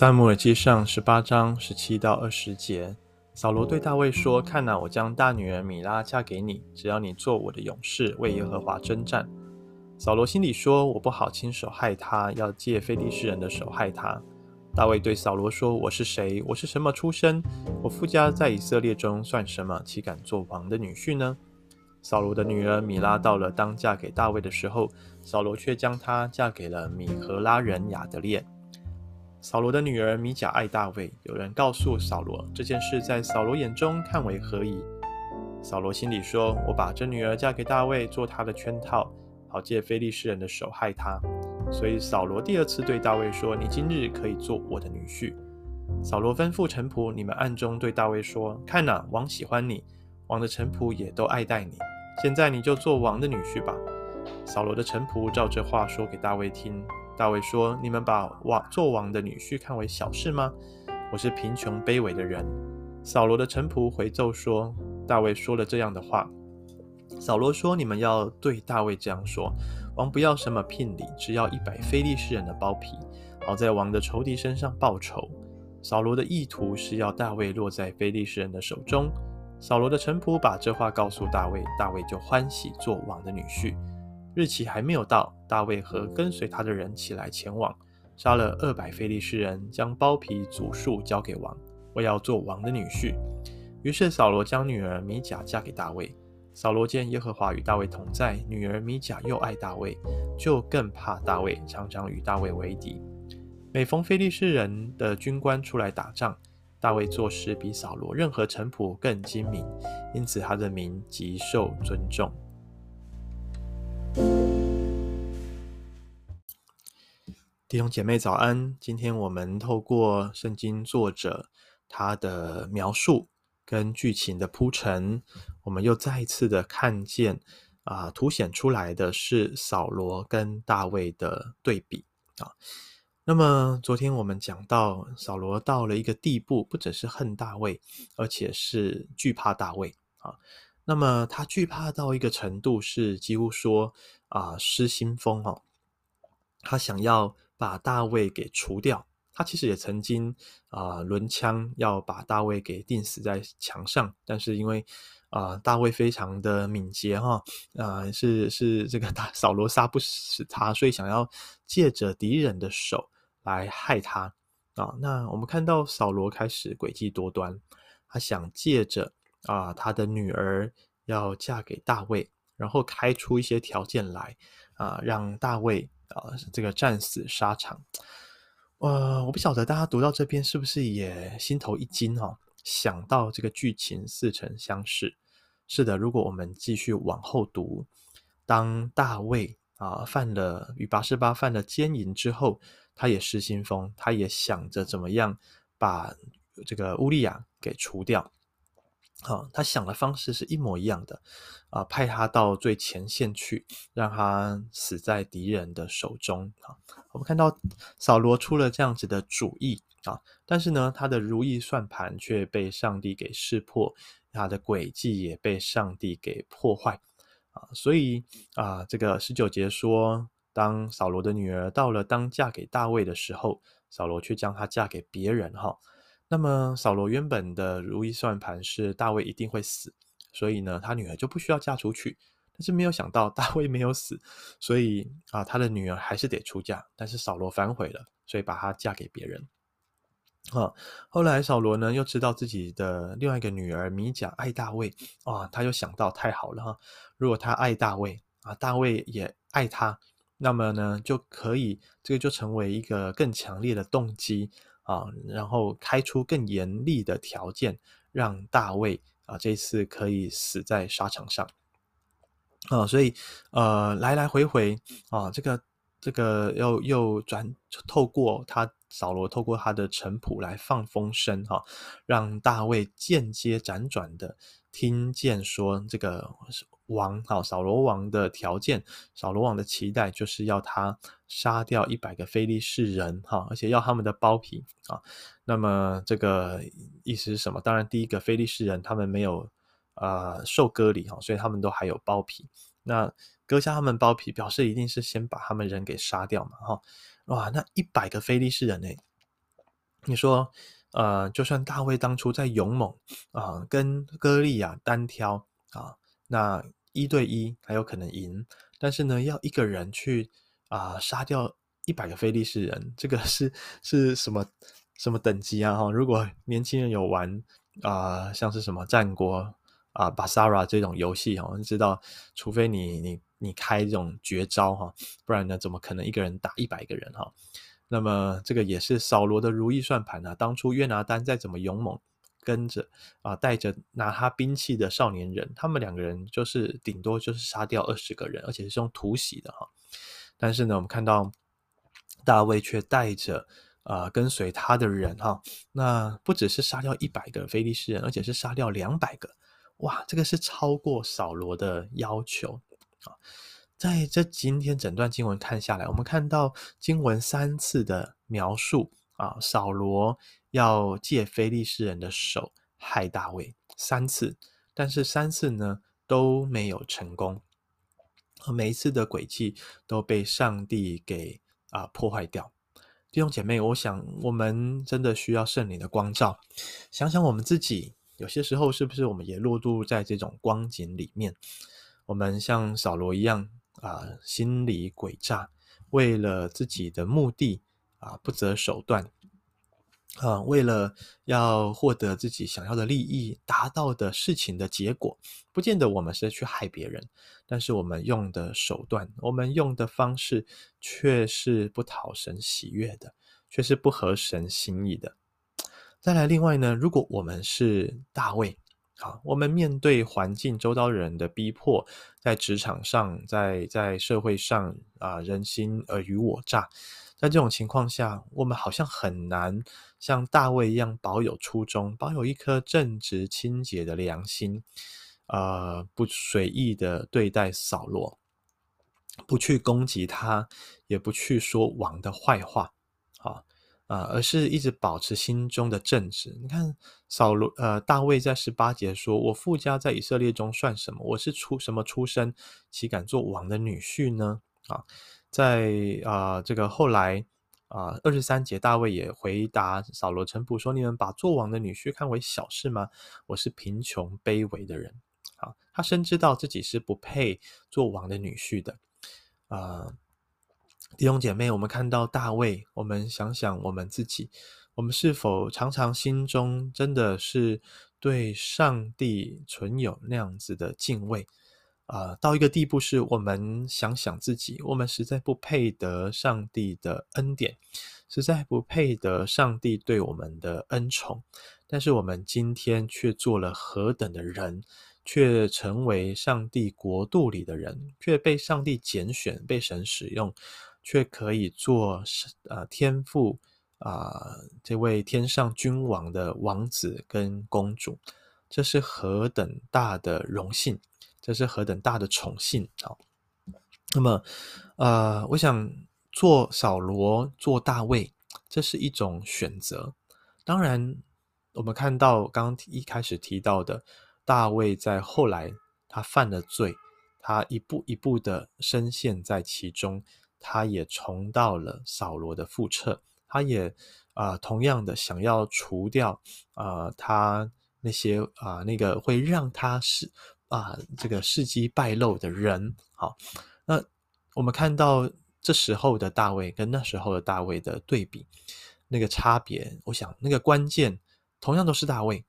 撒母耳记上十八章十七到二十节，扫罗对大卫说：“看哪，我将大女儿米拉嫁给你，只要你做我的勇士，为耶和华征战。”扫罗心里说：“我不好亲手害她，要借非利士人的手害她。”大卫对扫罗说：“我是谁？我是什么出身？我父家在以色列中算什么？岂敢做王的女婿呢？”扫罗的女儿米拉到了当嫁给大卫的时候，扫罗却将她嫁给了米荷拉人亚得列。扫罗的女儿米甲爱大卫，有人告诉扫罗这件事，在扫罗眼中看为何宜？扫罗心里说：“我把这女儿嫁给大卫，做他的圈套，好借非利士人的手害他。”所以扫罗第二次对大卫说：“你今日可以做我的女婿。”扫罗吩咐臣仆：“你们暗中对大卫说：看哪，王喜欢你，王的臣仆也都爱戴你。现在你就做王的女婿吧。”扫罗的臣仆照这话说给大卫听。大卫说：“你们把王做王的女婿看为小事吗？我是贫穷卑微的人。”扫罗的臣仆回奏说：“大卫说了这样的话。”扫罗说：“你们要对大卫这样说：王不要什么聘礼，只要一百非利士人的包皮，好在王的仇敌身上报仇。”扫罗的意图是要大卫落在非利士人的手中。扫罗的臣仆把这话告诉大卫，大卫就欢喜做王的女婿。日期还没有到，大卫和跟随他的人起来前往，杀了二百非利士人，将包皮组数交给王，我要做王的女婿。于是扫罗将女儿米甲嫁给大卫。扫罗见耶和华与大卫同在，女儿米甲又爱大卫，就更怕大卫，常常与大卫为敌。每逢非利士人的军官出来打仗，大卫做事比扫罗任何臣仆更精明，因此他的名极受尊重。弟兄姐妹早安！今天我们透过圣经作者他的描述跟剧情的铺陈，我们又再一次的看见啊、凸显出来的是扫罗跟大卫的对比啊。那么昨天我们讲到扫罗到了一个地步，不只是恨大卫，而且是惧怕大卫啊。那么他惧怕到一个程度，是几乎说啊、失心疯哦，他想要。把大卫给除掉，他其实也曾经啊、呃、轮枪要把大卫给钉死在墙上，但是因为啊、大卫非常的敏捷哈，啊、呃、是是这个大扫罗杀不死他，所以想要借着敌人的手来害他啊、那我们看到扫罗开始诡计多端，他想借着啊、他的女儿要嫁给大卫，然后开出一些条件来啊、让大卫。啊，这个战死沙场，呃，我不晓得大家读到这边是不是也心头一惊哈、哦？想到这个剧情似曾相识。是的，如果我们继续往后读，当大卫啊犯了与拔示巴犯了奸淫之后，他也失心疯，他也想着怎么样把这个乌利亚给除掉。好、他想的方式是一模一样的，啊，派他到最前线去，让他死在敌人的手中。啊，我们看到扫罗出了这样子的主意啊，但是呢，他的如意算盘却被上帝给识破，他的诡计也被上帝给破坏。啊，所以啊，这个十九节说，当扫罗的女儿到了当嫁给大卫的时候，扫罗却将她嫁给别人。哈。那么扫罗原本的如意算盘是大卫一定会死，所以呢，他女儿就不需要嫁出去。但是没有想到大卫没有死，所以啊，他的女儿还是得出嫁。但是扫罗反悔了，所以把她嫁给别人。啊，后来扫罗呢又知道自己的另外一个女儿米甲爱大卫啊，他又想到太好了哈，如果他爱大卫啊，大卫也爱他，那么呢就可以这个就成为一个更强烈的动机。啊，然后开出更严厉的条件，让大卫啊这次可以死在沙场上。啊，所以呃来来回回啊，这个这个又又转透过他扫罗透过他的臣仆来放风声哈、让大卫间接辗转的听见说这个。王好，扫罗王的条件，扫罗王的期待就是要他杀掉一百个非利士人哈，而且要他们的包皮啊。那么这个意思是什么？当然，第一个非利士人他们没有呃受割礼哈，所以他们都还有包皮。那割下他们包皮，表示一定是先把他们人给杀掉嘛哈。哇，那一百个非利士人呢？你说，呃，就算大卫当初在勇猛啊、跟歌利亚单挑啊，那一对一还有可能赢，但是呢，要一个人去啊、杀掉一百个非利士人，这个 是是什么什么等级啊？哈，如果年轻人有玩啊、像是什么战国啊、巴萨拉这种游戏哈，你知道，除非你你你开这种绝招哈，不然呢，怎么可能一个人打一百个人哈？那么这个也是扫罗的如意算盘啊！当初约拿单再怎么勇猛，跟着啊带着拿他兵器的少年人，他们两个人就是顶多就是杀掉二十个人，而且是用突袭的哈。但是呢，我们看到大卫却带着啊跟随他的人哈，那不只是杀掉一百个非利士人，而且是杀掉两百个，哇，这个是超过扫罗的要求啊。在这今天整段经文看下来，我们看到经文三次的描述啊，扫罗要借非利士人的手害大卫三次，但是三次呢都没有成功，每一次的诡计都被上帝给啊破坏掉。弟兄姐妹，我想我们真的需要圣灵的光照，想想我们自己，有些时候是不是我们也落入在这种光景里面？我们像扫罗一样。啊，心里诡诈，为了自己的目的啊，不择手段啊，为了要获得自己想要的利益，达到的事情的结果，不见得我们是去害别人，但是我们用的手段，我们用的方式，却是不讨神喜悦的，却是不合神心意的。再来，另外呢，如果我们是大卫。好，我们面对环境周遭人的逼迫，在职场上，在在社会上啊，人心尔虞我诈，在这种情况下，我们好像很难像大卫一样保有初衷，保有一颗正直清洁的良心，呃，不随意的对待扫罗，不去攻击他，也不去说王的坏话，啊。啊，而是一直保持心中的正直。你看扫罗，呃，大卫在十八节说：“我父家在以色列中算什么？我是出什么出身，岂敢做王的女婿呢？”啊，在啊、这个后来啊，二十三节，大卫也回答扫罗臣仆说：“你们把做王的女婿看为小事吗？我是贫穷卑微的人。”啊，他深知道自己是不配做王的女婿的，啊。弟兄姐妹，我们看到大卫，我们想想我们自己，我们是否常常心中真的是对上帝存有那样子的敬畏、呃？到一个地步，是我们想想自己，我们实在不配得上帝的恩典，实在不配得上帝对我们的恩宠，但是我们今天却做了何等的人，却成为上帝国度里的人，却被上帝拣选，被神使用。却可以做呃天父啊、这位天上君王的王子跟公主，这是何等大的荣幸，这是何等大的宠幸啊！那么，呃，我想做扫罗，做大卫，这是一种选择。当然，我们看到刚刚一开始提到的，大卫在后来他犯了罪，他一步一步的深陷在其中。他也重蹈了扫罗的覆辙，他也啊、同样的想要除掉啊、他那些啊、呃，那个会让他是啊、这个事迹败露的人。好，那我们看到这时候的大卫跟那时候的大卫的对比，那个差别，我想那个关键同样都是大卫，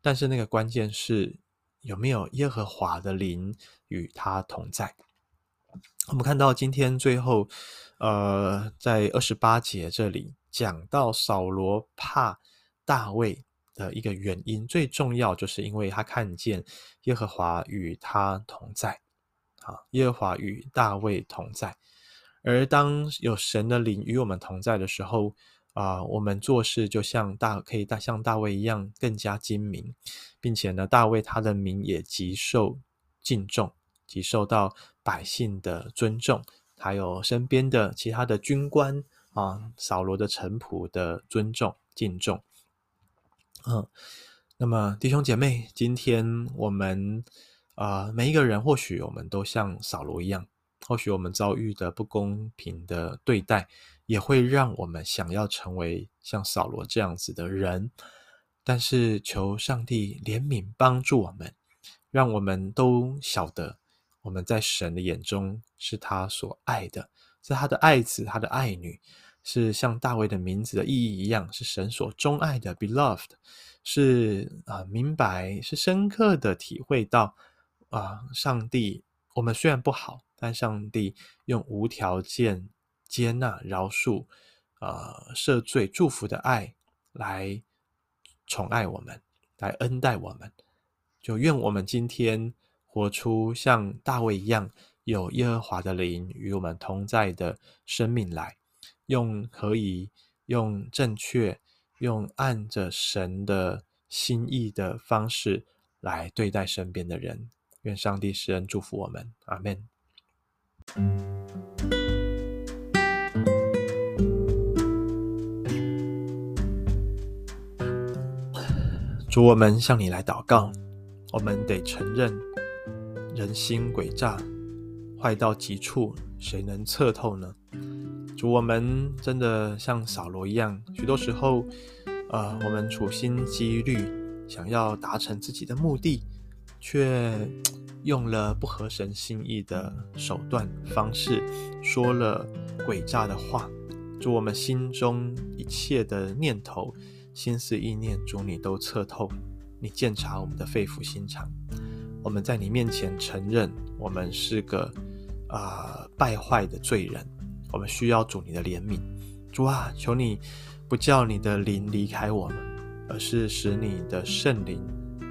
但是那个关键是有没有耶和华的灵与他同在。我们看到今天最后，呃，在二十八节这里讲到扫罗怕大卫的一个原因，最重要就是因为他看见耶和华与他同在，啊，耶和华与大卫同在。而当有神的灵与我们同在的时候，啊、我们做事就像大可以大像大卫一样更加精明，并且呢，大卫他的名也极受敬重。极受到百姓的尊重，还有身边的其他的军官啊，扫罗的臣仆的尊重敬重。嗯，那么弟兄姐妹，今天我们啊、每一个人或许我们都像扫罗一样或许我们遭遇的不公平的对待，也会让我们想要成为像扫罗这样子的人。但是求上帝怜悯帮助我们，让我们都晓得我们在神的眼中是他所爱的，是他的爱子，他的爱女。是像大卫的名字的意义一样，是神所钟爱的，beloved，是啊、明白，是深刻的体会到啊、上帝，我们虽然不好，但上帝用无条件接纳、饶恕、啊、呃、赦罪、祝福的爱来宠爱我们，来恩待我们。就愿我们今天活出像大卫一样，有耶和华的灵与我们同在的生命来。用可以用正确、用按着神的心意的方式来对待身边的人。愿上帝施恩祝福我们，阿门。主，我们向你来祷告。我们得承认，人心诡诈，坏到极处，谁能测透呢？主，我们真的像扫罗一样，许多时候，呃，我们处心积虑想要达成自己的目的，却 用了不合神心意的手段方式，说了诡诈的话。主，我们心中一切的念头、心思意念，主你都测透，你鉴察我们的肺腑心肠。我们在你面前承认，我们是个啊、败坏的罪人。我们需要主你的怜悯，主啊，求你不叫你的灵离开我们，而是使你的圣灵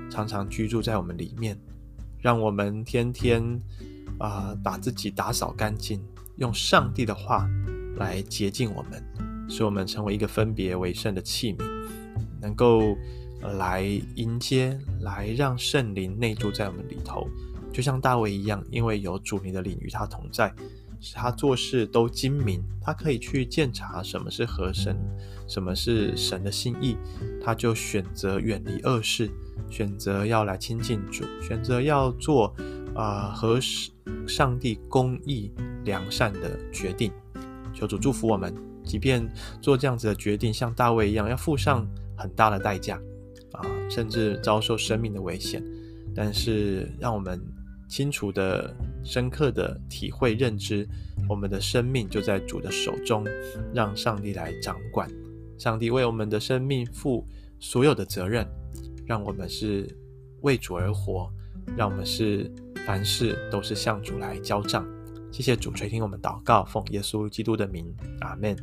常常居住在我们里面，让我们天天啊、把自己打扫干净，用上帝的话来洁净我们，使我们成为一个分别为圣的器皿，能够来迎接，来让圣灵内住在我们里头，就像大卫一样，因为有主你的灵与他同在。使他做事都精明，他可以去鉴察什么是合神，什么是神的心意，他就选择远离恶事，选择要来亲近主，选择要做啊、呃、上帝公义良善的决定。求主祝福我们，即便做这样子的决定，像大卫一样，要付上很大的代价啊，甚至遭受生命的危险，但是让我们。清楚的、深刻的体会、认知，我们的生命就在主的手中，让上帝来掌管。上帝为我们的生命负所有的责任，让我们是为主而活，让我们是凡事都是向主来交账。谢谢主垂听我们祷告，奉耶稣基督的名，阿门。